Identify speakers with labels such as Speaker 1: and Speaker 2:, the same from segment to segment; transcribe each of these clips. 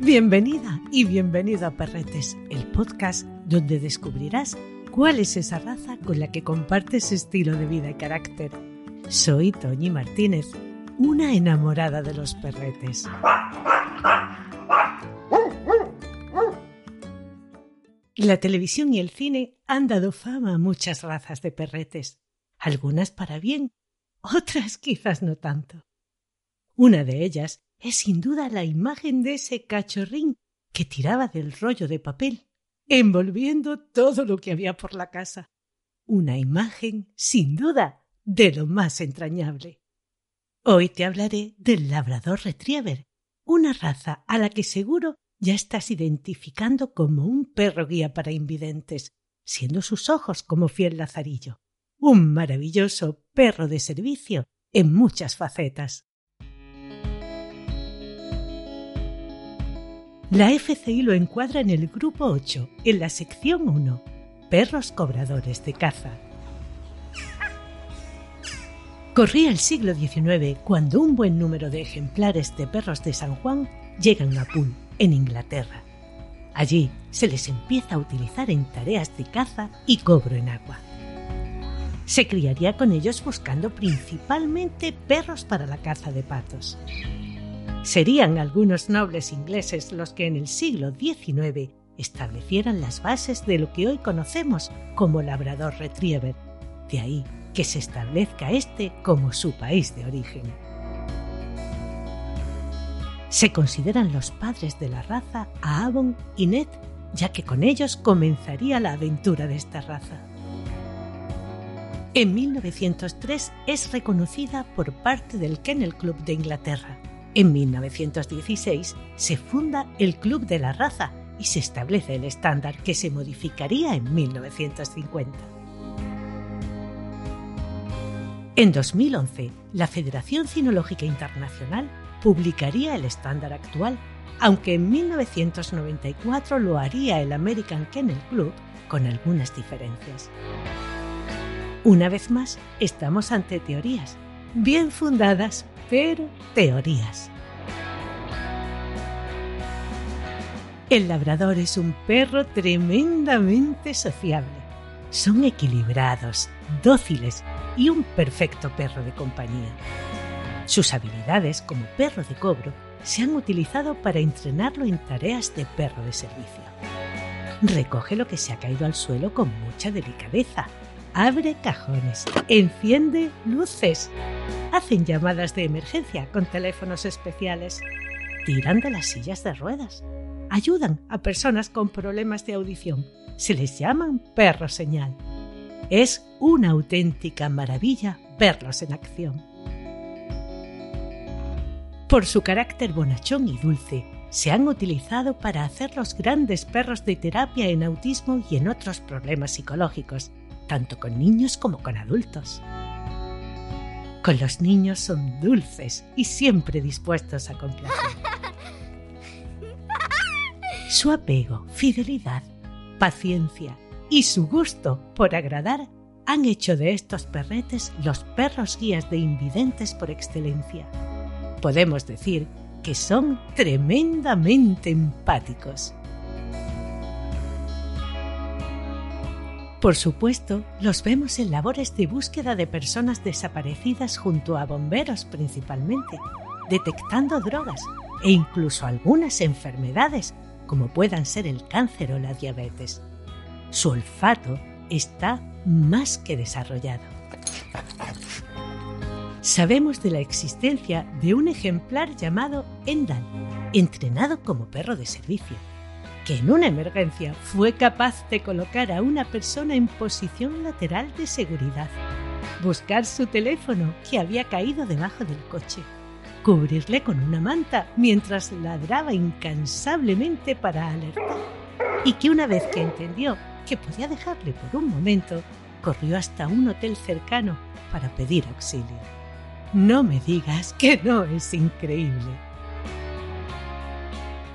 Speaker 1: Bienvenida y bienvenido a Perretes, el podcast donde descubrirás cuál es esa raza con la que compartes estilo de vida y carácter. Soy Toñi Martínez, una enamorada de los perretes. La televisión y el cine han dado fama a muchas razas de perretes, algunas para bien, otras quizás no tanto. Una de ellas es sin duda la imagen de ese cachorrín que tiraba del rollo de papel, envolviendo todo lo que había por la casa. Una imagen, sin duda, de lo más entrañable. Hoy te hablaré del labrador retriever, una raza a la que seguro ya estás identificando como un perro guía para invidentes, siendo sus ojos como fiel lazarillo. Un maravilloso perro de servicio en muchas facetas. La FCI lo encuadra en el grupo 8, en la sección 1, perros cobradores de caza. Corría el siglo XIX cuando un buen número de ejemplares de perros de San Juan llegan a Poole, en Inglaterra. Allí se les empieza a utilizar en tareas de caza y cobro en agua. Se criaría con ellos buscando principalmente perros para la caza de patos. Serían algunos nobles ingleses los que en el siglo XIX establecieran las bases de lo que hoy conocemos como labrador retriever, de ahí que se establezca este como su país de origen. Se consideran los padres de la raza a Avon y Ned, ya que con ellos comenzaría la aventura de esta raza. En 1903 es reconocida por parte del Kennel Club de Inglaterra en 1916 se funda el Club de la Raza y se establece el estándar que se modificaría en 1950. En 2011, la Federación Cinológica Internacional publicaría el estándar actual, aunque en 1994 lo haría el American Kennel Club con algunas diferencias. Una vez más, estamos ante teorías, bien fundadas pero teorías. El labrador es un perro tremendamente sociable. Son equilibrados, dóciles y un perfecto perro de compañía. Sus habilidades como perro de cobro se han utilizado para entrenarlo en tareas de perro de servicio. Recoge lo que se ha caído al suelo con mucha delicadeza, abre cajones, enciende luces, hacen llamadas de emergencia con teléfonos especiales, tiran de las sillas de ruedas, ayudan a personas con problemas de audición. Se les llaman perros señal. Es una auténtica maravilla verlos en acción. Por su carácter bonachón y dulce, se han utilizado para hacer los grandes perros de terapia en autismo y en otros problemas psicológicos, tanto con niños como con adultos. Con los niños son dulces y siempre dispuestos a complacer. Su apego, fidelidad, paciencia y su gusto por agradar han hecho de estos perretes los perros guías de invidentes por excelencia. Podemos decir que son tremendamente empáticos. Por supuesto, los vemos en labores de búsqueda de personas desaparecidas junto a bomberos principalmente, detectando drogas e incluso algunas enfermedades como puedan ser el cáncer o la diabetes. Su olfato está más que desarrollado. Sabemos de la existencia de un ejemplar llamado Endal, entrenado como perro de servicio que en una emergencia fue capaz de colocar a una persona en posición lateral de seguridad, buscar su teléfono que había caído debajo del coche, cubrirle con una manta mientras ladraba incansablemente para alertar, y que una vez que entendió que podía dejarle por un momento, corrió hasta un hotel cercano para pedir auxilio. No me digas que no es increíble.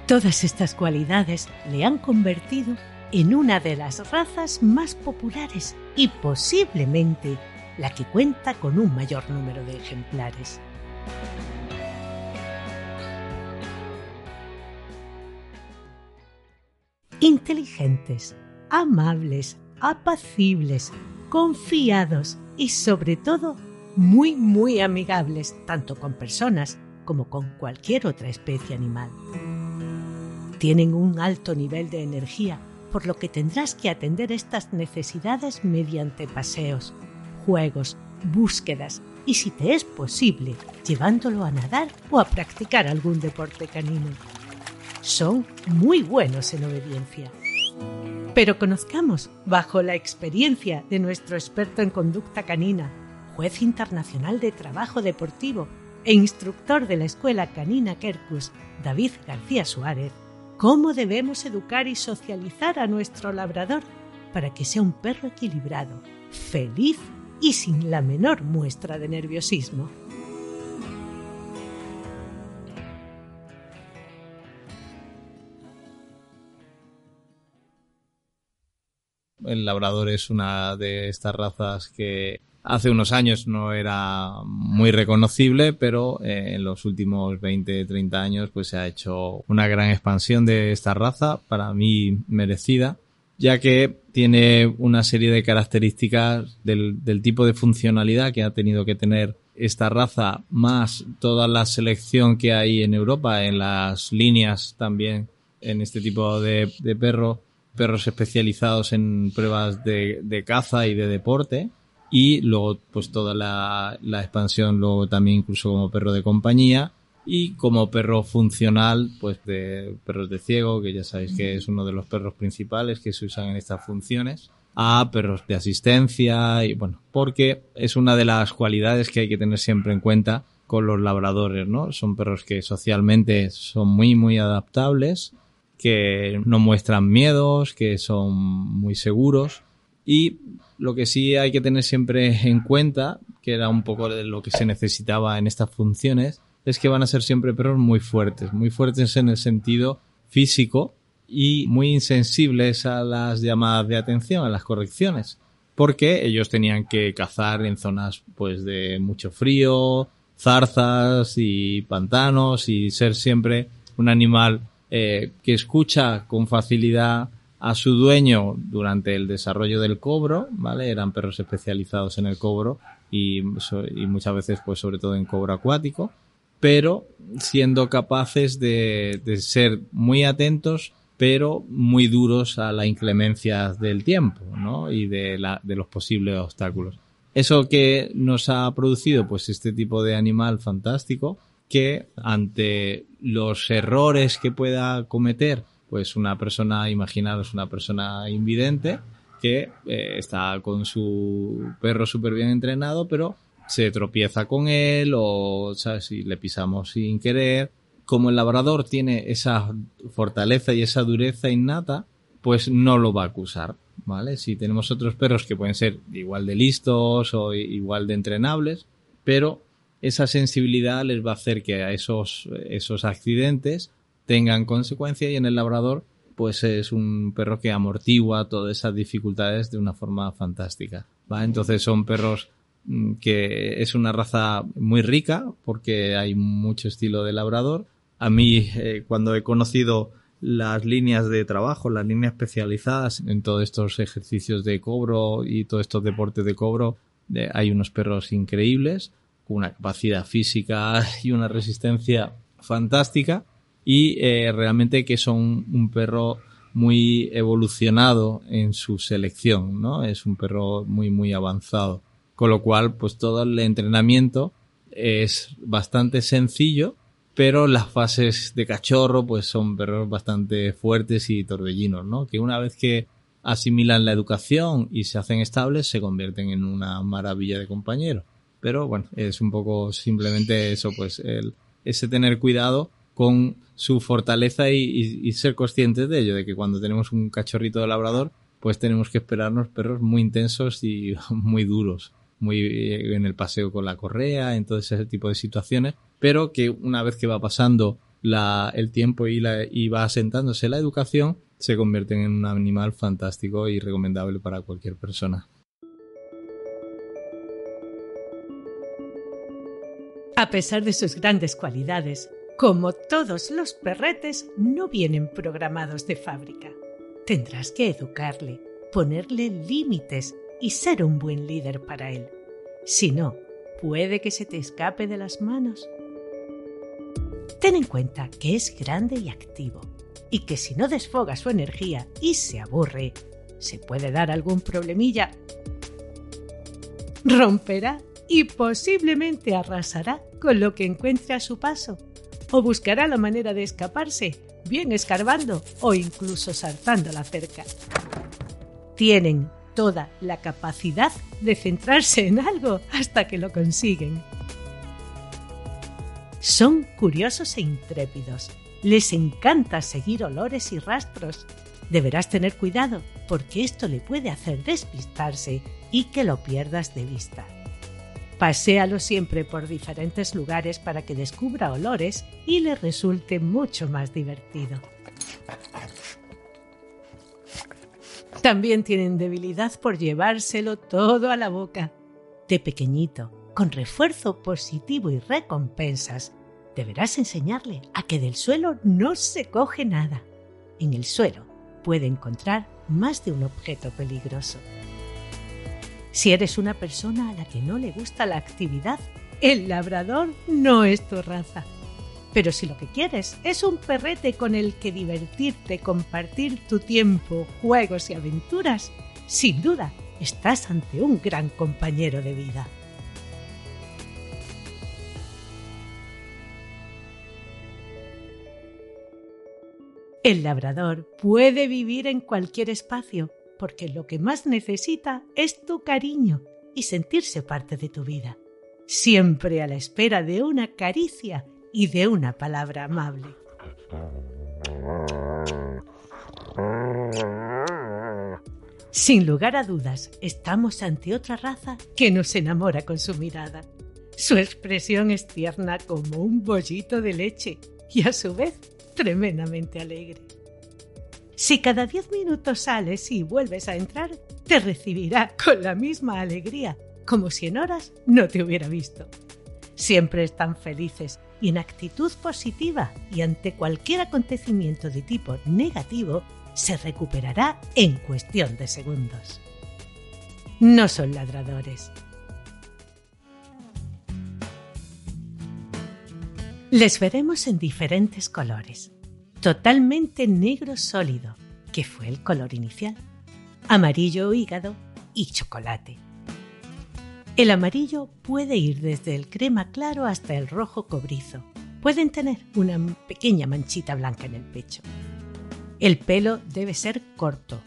Speaker 1: Todas estas cualidades le han convertido en una de las razas más populares y posiblemente la que cuenta con un mayor número de ejemplares. Inteligentes, amables, apacibles, confiados y sobre todo muy muy amigables tanto con personas como con cualquier otra especie animal. Tienen un alto nivel de energía, por lo que tendrás que atender estas necesidades mediante paseos, juegos, búsquedas y si te es posible, llevándolo a nadar o a practicar algún deporte canino. Son muy buenos en obediencia. Pero conozcamos, bajo la experiencia de nuestro experto en conducta canina, juez internacional de trabajo deportivo e instructor de la Escuela Canina Kerkus, David García Suárez, cómo debemos educar y socializar a nuestro labrador para que sea un perro equilibrado, feliz y sin la menor muestra de nerviosismo.
Speaker 2: El labrador es una de estas razas que hace unos años no era muy reconocible, pero eh, en los últimos 20, 30 años pues se ha hecho una gran expansión de esta raza, para mí merecida, ya que tiene una serie de características del, tipo de funcionalidad que ha tenido que tener esta raza, más toda la selección que hay en Europa, en las líneas también, en este tipo de, de perro, perros especializados en pruebas de, de caza y de deporte, y luego pues toda la, la, expansión luego también incluso como perro de compañía y como perro funcional pues de perros de ciego que ya sabéis que es uno de los perros principales que se usan en estas funciones a perros de asistencia y bueno porque es una de las cualidades que hay que tener siempre en cuenta con los labradores no son perros que socialmente son muy muy adaptables que no muestran miedos que son muy seguros y lo que sí hay que tener siempre en cuenta, que era un poco de lo que se necesitaba en estas funciones, es que van a ser siempre perros muy fuertes, muy fuertes en el sentido físico y muy insensibles a las llamadas de atención, a las correcciones, porque ellos tenían que cazar en zonas pues de mucho frío, zarzas y pantanos y ser siempre un animal eh, que escucha con facilidad a su dueño durante el desarrollo del cobro, ¿vale? Eran perros especializados en el cobro y, muchas veces, pues, sobre todo en cobro acuático, pero siendo capaces de, ser muy atentos, pero muy duros a la inclemencia del tiempo, ¿no? Y de, de los posibles obstáculos. Eso que nos ha producido, pues, este tipo de animal fantástico, que ante los errores que pueda cometer pues una persona, imaginaros una persona invidente que eh, está con su perro súper bien entrenado, pero se tropieza con él o, ¿sabes? Si le pisamos sin querer. Como el labrador tiene esa fortaleza y esa dureza innata, pues no lo va a acusar, ¿vale? Si tenemos otros perros que pueden ser igual de listos o igual de entrenables, pero esa sensibilidad les va a hacer que a esos, esos accidentes tengan consecuencia y en el labrador pues es un perro que amortigua todas esas dificultades de una forma fantástica. ¿va? Entonces son perros mm, que es una raza muy rica porque hay mucho estilo de labrador. A mí eh, cuando he conocido las líneas de trabajo, las líneas especializadas en todos estos ejercicios de cobro y todos estos deportes de cobro, eh, hay unos perros increíbles, con una capacidad física y una resistencia fantástica y eh, realmente que son un perro muy evolucionado en su selección, ¿no? Es un perro muy, muy avanzado. Con lo cual, pues todo el entrenamiento es bastante sencillo, pero las fases de cachorro, pues son perros bastante fuertes y torbellinos, ¿no? Que una vez que asimilan la educación y se hacen estables, se convierten en una maravilla de compañero. Pero bueno, es un poco simplemente eso, pues el, ese tener cuidado con su fortaleza y, ser conscientes de ello, de que cuando tenemos un cachorrito de labrador, pues tenemos que esperarnos perros muy intensos y muy duros, muy eh, en el paseo con la correa, en todo ese tipo de situaciones, pero que una vez que va pasando el tiempo y, la, y va asentándose la educación, se convierten en un animal fantástico y recomendable para cualquier persona.
Speaker 1: A pesar de sus grandes cualidades, como todos los perretes, no vienen programados de fábrica. Tendrás que educarle, ponerle límites y ser un buen líder para él. Si no, puede que se te escape de las manos. Ten en cuenta que es grande y activo y que si no desfoga su energía y se aburre, se puede dar algún problemilla. Romperá y posiblemente arrasará con lo que encuentre a su paso o buscará la manera de escaparse, bien escarbando o incluso saltando la cerca. Tienen toda la capacidad de centrarse en algo hasta que lo consiguen. Son curiosos e intrépidos. Les encanta seguir olores y rastros. Deberás tener cuidado porque esto le puede hacer despistarse y que lo pierdas de vista. Paséalo siempre por diferentes lugares para que descubra olores y le resulte mucho más divertido. También tienen debilidad por llevárselo todo a la boca. De pequeñito, con refuerzo positivo y recompensas, deberás enseñarle a que del suelo no se coge nada. En el suelo puede encontrar más de un objeto peligroso. Si eres una persona a la que no le gusta la actividad, el labrador no es tu raza. Pero si lo que quieres es un perrete con el que divertirte, compartir tu tiempo, juegos y aventuras, sin duda estás ante un gran compañero de vida. El labrador puede vivir en cualquier espacio, porque lo que más necesita es tu cariño y sentirse parte de tu vida, siempre a la espera de una caricia y de una palabra amable. Sin lugar a dudas, estamos ante otra raza que nos enamora con su mirada. Su expresión es tierna como un bollito de leche y a su vez tremendamente alegre. Si cada diez minutos sales y vuelves a entrar, te recibirá con la misma alegría, como si en horas no te hubiera visto. Siempre están felices y en actitud positiva y ante cualquier acontecimiento de tipo negativo se recuperará en cuestión de segundos. No son ladradores. Les veremos en diferentes colores totalmente negro sólido, que fue el color inicial, amarillo hígado y chocolate. El amarillo puede ir desde el crema claro hasta el rojo cobrizo. Pueden tener una pequeña manchita blanca en el pecho. El pelo debe ser corto,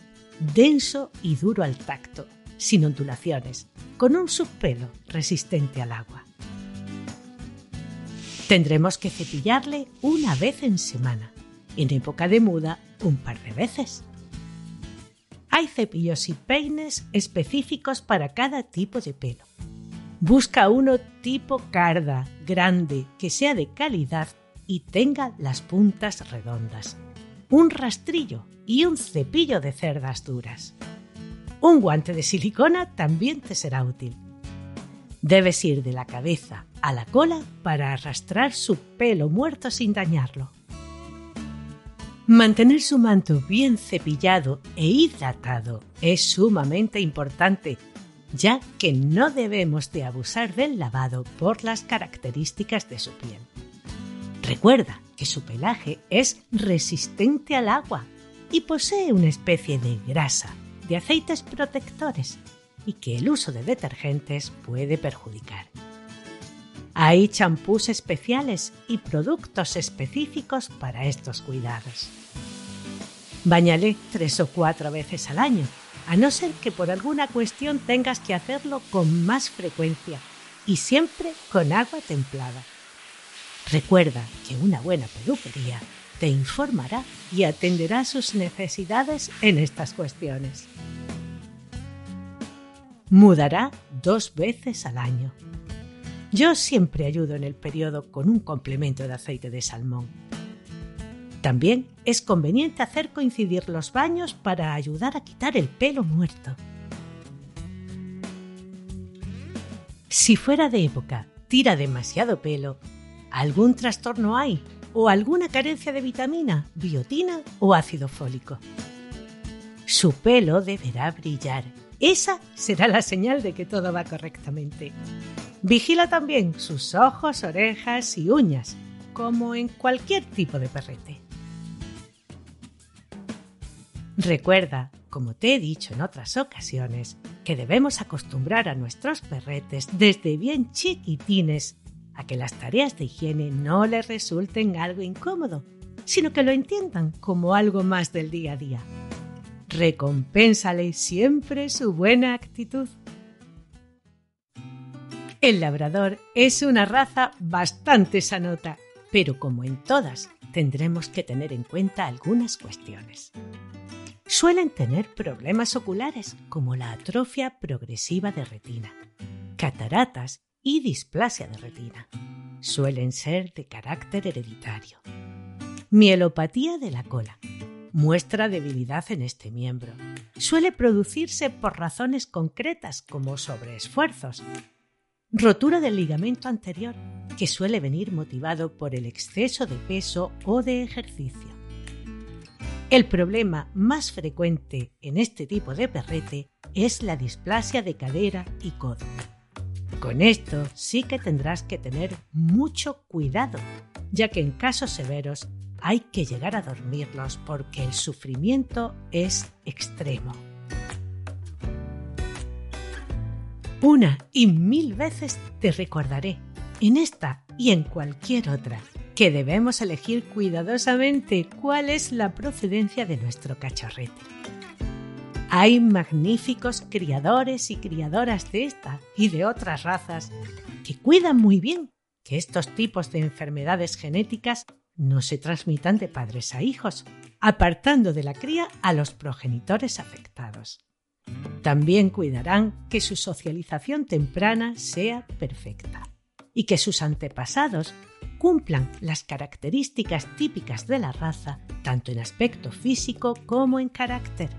Speaker 1: denso y duro al tacto, sin ondulaciones, con un subpelo resistente al agua. Tendremos que cepillarle una vez en semana en época de muda un par de veces. Hay cepillos y peines específicos para cada tipo de pelo. Busca uno tipo carda, grande, que sea de calidad y tenga las puntas redondas. Un rastrillo y un cepillo de cerdas duras. Un guante de silicona también te será útil. Debes ir de la cabeza a la cola para arrastrar su pelo muerto sin dañarlo. Mantener su manto bien cepillado e hidratado es sumamente importante, ya que no debemos de abusar del lavado por las características de su piel. Recuerda que su pelaje es resistente al agua y posee una especie de grasa, de aceites protectores y que el uso de detergentes puede perjudicar. Hay champús especiales y productos específicos para estos cuidados. Báñale tres o cuatro veces al año, a no ser que por alguna cuestión tengas que hacerlo con más frecuencia y siempre con agua templada. Recuerda que una buena peluquería te informará y atenderá sus necesidades en estas cuestiones. Mudará dos veces al año. Yo siempre ayudo en el periodo con un complemento de aceite de salmón. También es conveniente hacer coincidir los baños para ayudar a quitar el pelo muerto. Si fuera de época tira demasiado pelo, ¿algún trastorno hay? ¿O alguna carencia de vitamina, biotina o ácido fólico? Su pelo deberá brillar. Esa será la señal de que todo va correctamente. Vigila también sus ojos, orejas y uñas, como en cualquier tipo de perrete. Recuerda, como te he dicho en otras ocasiones, que debemos acostumbrar a nuestros perretes desde bien chiquitines a que las tareas de higiene no les resulten algo incómodo, sino que lo entiendan como algo más del día a día. Recompénsale siempre su buena actitud. El labrador es una raza bastante sanota, pero como en todas, tendremos que tener en cuenta algunas cuestiones. Suelen tener problemas oculares como la atrofia progresiva de retina, cataratas y displasia de retina. Suelen ser de carácter hereditario. Mielopatía de la cola. Muestra debilidad en este miembro. Suele producirse por razones concretas como sobreesfuerzos, Rotura del ligamento anterior, que suele venir motivado por el exceso de peso o de ejercicio. El problema más frecuente en este tipo de perrete es la displasia de cadera y codo. Con esto sí que tendrás que tener mucho cuidado, ya que en casos severos hay que llegar a dormirlos porque el sufrimiento es extremo. Una y mil veces te recordaré, en esta y en cualquier otra, que debemos elegir cuidadosamente cuál es la procedencia de nuestro cachorrete. Hay magníficos criadores y criadoras de esta y de otras razas que cuidan muy bien que estos tipos de enfermedades genéticas no se transmitan de padres a hijos, apartando de la cría a los progenitores afectados. También cuidarán que su socialización temprana sea perfecta y que sus antepasados cumplan las características típicas de la raza, tanto en aspecto físico como en carácter.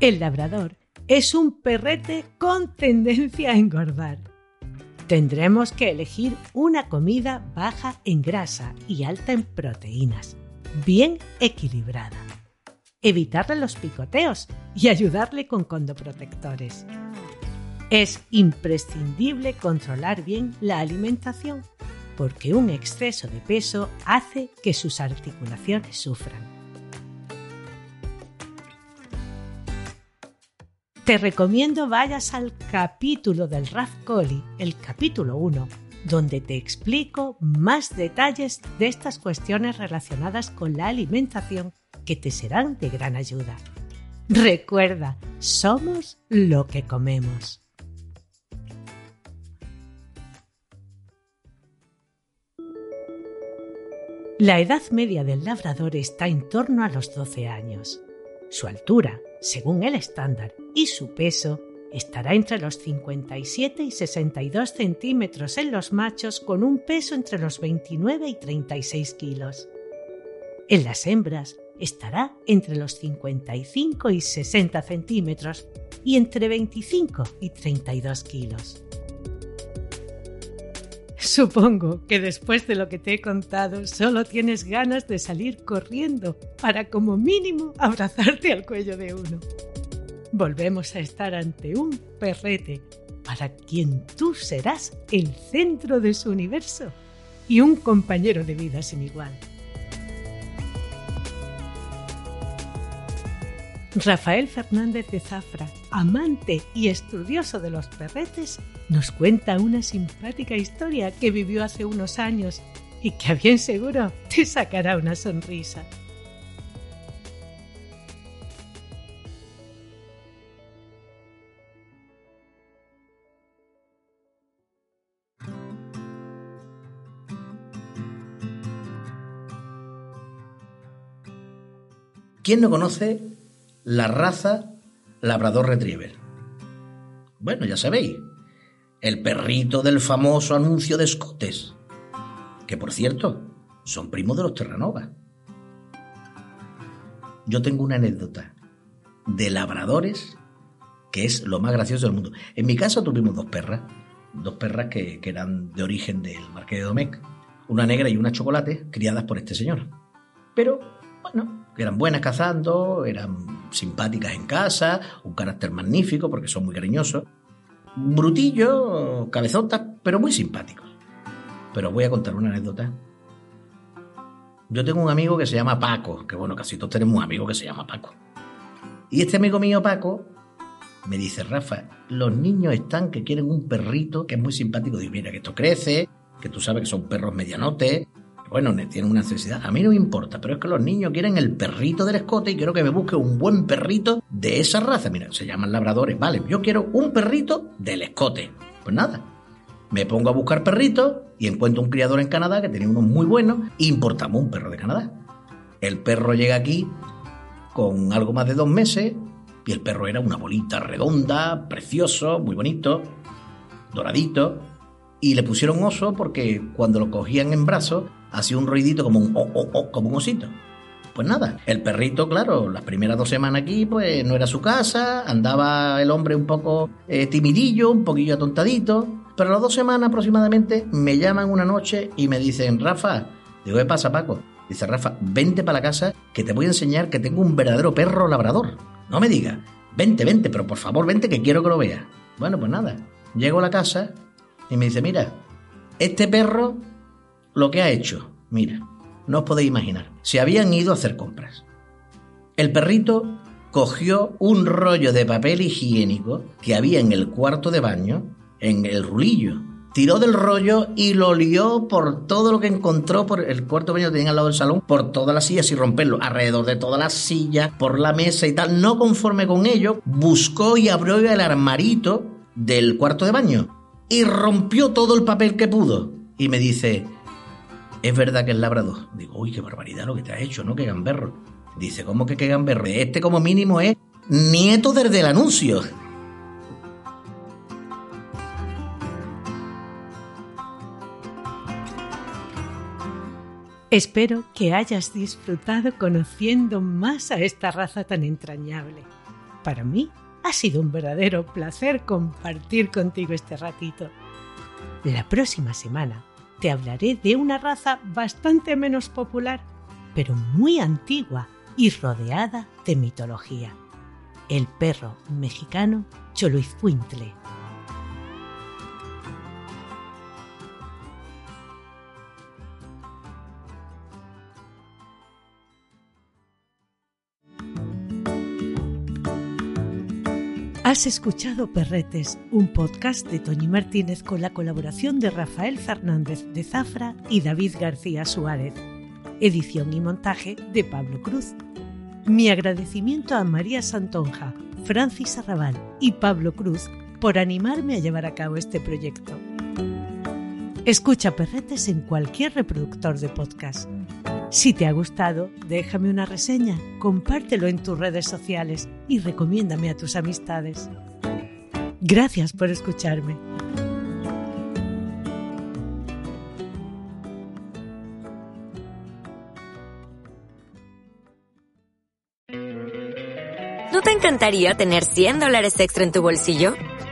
Speaker 1: El labrador es un perrete con tendencia a engordar Tendremos que elegir una comida baja en grasa y alta en proteínas, bien equilibrada. Evitarle los picoteos y ayudarle con condoprotectores. Es imprescindible controlar bien la alimentación porque un exceso de peso hace que sus articulaciones sufran. Te recomiendo vayas al capítulo del Raf Coli, el capítulo 1, donde te explico más detalles de estas cuestiones relacionadas con la alimentación que te serán de gran ayuda. Recuerda, somos lo que comemos. La edad media del labrador está en torno a los 12 años. Su altura, según el estándar, y su peso estará entre los 57 y 62 centímetros en los machos con un peso entre los 29 y 36 kilos. En las hembras estará entre los 55 y 60 centímetros y entre 25 y 32 kilos. Supongo que después de lo que te he contado solo tienes ganas de salir corriendo para como mínimo abrazarte al cuello de uno. Volvemos a estar ante un perrete para quien tú serás el centro de su universo y un compañero de vida sin igual. Rafael Fernández de Zafra, amante y estudioso de los perretes, nos cuenta una simpática historia que vivió hace unos años y que a bien seguro te sacará una sonrisa.
Speaker 3: ¿Quién no conoce la raza Labrador Retriever? Bueno, ya sabéis, el perrito del famoso anuncio de Scotes, que por cierto, son primos de los Terranova. Yo tengo una anécdota de labradores que es lo más gracioso del mundo. En mi casa tuvimos dos perras, dos perras que, que eran de origen del Marqués de Domecq, una negra y una chocolate, criadas por este señor. Pero, bueno, eran buenas cazando, eran simpáticas en casa, un carácter magnífico porque son muy cariñosos, brutillos, cabezotas, pero muy simpáticos. Pero voy a contar una anécdota. Yo tengo un amigo que se llama Paco, que bueno, casi todos tenemos un amigo que se llama Paco. Y este amigo mío, Paco, me dice, Rafa, los niños están que quieren un perrito que es muy simpático. Digo, mira, que esto crece, que tú sabes que son perros medianotes, bueno, tienen una necesidad. A mí no me importa, pero es que los niños quieren el perrito del escote y quiero que me busque un buen perrito de esa raza. Mira, se llaman labradores. Vale, yo quiero un perrito del escote. Pues nada, me pongo a buscar perritos y encuentro un criador en Canadá que tenía unos muy buenos e importamos un perro de Canadá. El perro llega aquí con algo más de dos meses y el perro era una bolita redonda, precioso, muy bonito, doradito. Y le pusieron oso porque cuando lo cogían en brazos hacía un ruidito como un oh, oh, oh, como un osito. Pues nada, el perrito, claro, las primeras dos semanas aquí, pues no era su casa, andaba el hombre un poco eh, timidillo, un poquillo atontadito, pero a las dos semanas aproximadamente me llaman una noche y me dicen, Rafa, digo, ¿qué pasa, Paco? Dice, Rafa, vente para la casa que te voy a enseñar que tengo un verdadero perro labrador. No me digas, vente, vente, pero por favor, vente que quiero que lo veas. Bueno, pues nada, llego a la casa y me dice, mira, este perro lo que ha hecho, mira, no os podéis imaginar. Se habían ido a hacer compras. El perrito cogió un rollo de papel higiénico que había en el cuarto de baño, en el rulillo. Tiró del rollo y lo lió por todo lo que encontró por el cuarto de baño que tenía al lado del salón, por todas las sillas y romperlo, alrededor de todas las sillas, por la mesa y tal. No conforme con ello, buscó y abrió el armarito del cuarto de baño y rompió todo el papel que pudo. Y me dice, es verdad que es labrador. Digo, uy, qué barbaridad lo que te ha hecho, ¿no? Qué gamberro. Dice, ¿cómo que qué gamberro? Este como mínimo es nieto desde el anuncio.
Speaker 1: Espero que hayas disfrutado conociendo más a esta raza tan entrañable. Para mí ha sido un verdadero placer compartir contigo este ratito. La próxima semana te hablaré de una raza bastante menos popular, pero muy antigua y rodeada de mitología. El perro mexicano Choluizcuintle. Has escuchado Perretes, un podcast de Toñi Martínez con la colaboración de Rafael Fernández de Zafra y David García Suárez. Edición y montaje de Pablo Cruz. Mi agradecimiento a María Santonja, Francis Arrabal y Pablo Cruz por animarme a llevar a cabo este proyecto. Escucha Perretes en cualquier reproductor de podcast. Si te ha gustado, déjame una reseña, compártelo en tus redes sociales y recomiéndame a tus amistades. Gracias por escucharme.
Speaker 4: ¿No te encantaría tener 100 dólares extra en tu bolsillo?